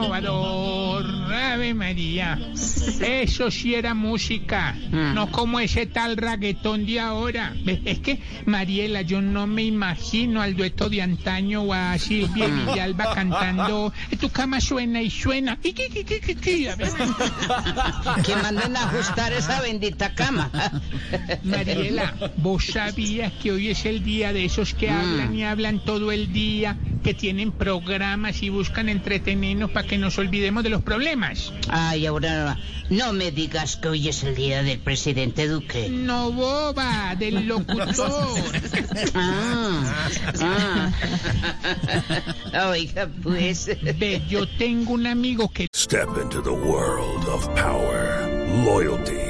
Trovador, Ave María. Eso sí era música, no como ese tal reggaetón de ahora. Es que, Mariela, yo no me imagino al dueto de antaño o a Silvia Villalba cantando Tu cama suena y suena. Que manden a ajustar esa bendita cama. Mariela, ¿vos sabías que hoy es el día de esos que hablan y hablan todo el día, que tienen programas y buscan entretenernos para que nos olvidemos de los problemas? Ay, Aurora, no me digas que hoy es el día del presidente Duque. No boba, del locutor. Ah, ah. Oiga, pues. Ve, yo tengo un amigo que Step into the world of power, loyalty,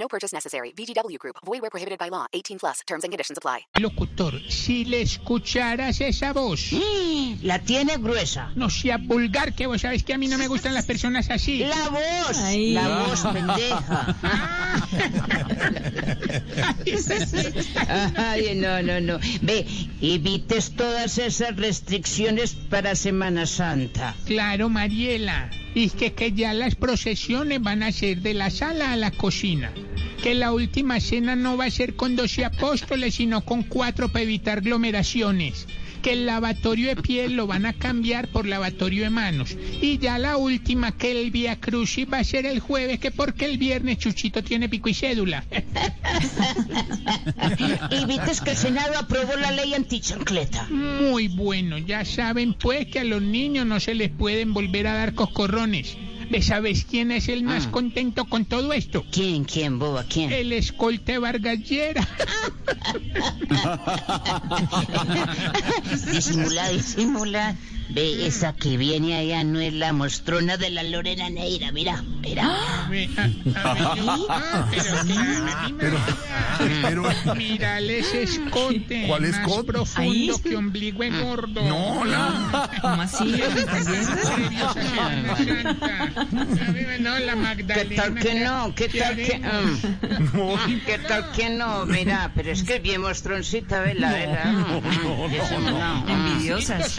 No purchase necessary. VGW Group. Void where prohibited by law. 18 plus. Terms and conditions apply. locutor, si le escucharas esa voz, La tiene gruesa. no sea vulgar, que vos sabes que a mí no me gustan las personas así. La voz. La voz, pendeja. Ay, no, no, no. Ve, evites todas esas restricciones para Semana Santa. Claro, Mariela. Y que, que ya las procesiones van a ser de la sala a la cocina. Que la última cena no va a ser con 12 apóstoles, sino con cuatro para evitar aglomeraciones. Que el lavatorio de piel lo van a cambiar por lavatorio de manos. Y ya la última, que el Via Crucis va a ser el jueves, que porque el viernes Chuchito tiene pico y cédula. Evites que el Senado aprobó la ley antichancleta. Muy bueno, ya saben pues que a los niños no se les pueden volver a dar coscorrones. ¿De sabes quién es el más contento con todo esto? ¿Quién, quién, boba, quién? El escolte Vargallera. Disimula, disimula. Ve, esa que viene allá no es la mostrona de la Lorena Neira, mira, mira. Ah, ah, ah, pero. Mírale ese escote. ¿Cuál Más escote? profundo que ombligo de gordo. No, la. ¿Cómo así? No, la ¿Qué Magdalena. tal que no? ¿Qué tal que mm. ¿Qué tal que no? Mira, pero es que es bien mostroncita, vela, vela. Mm, eso no. Envidiosas,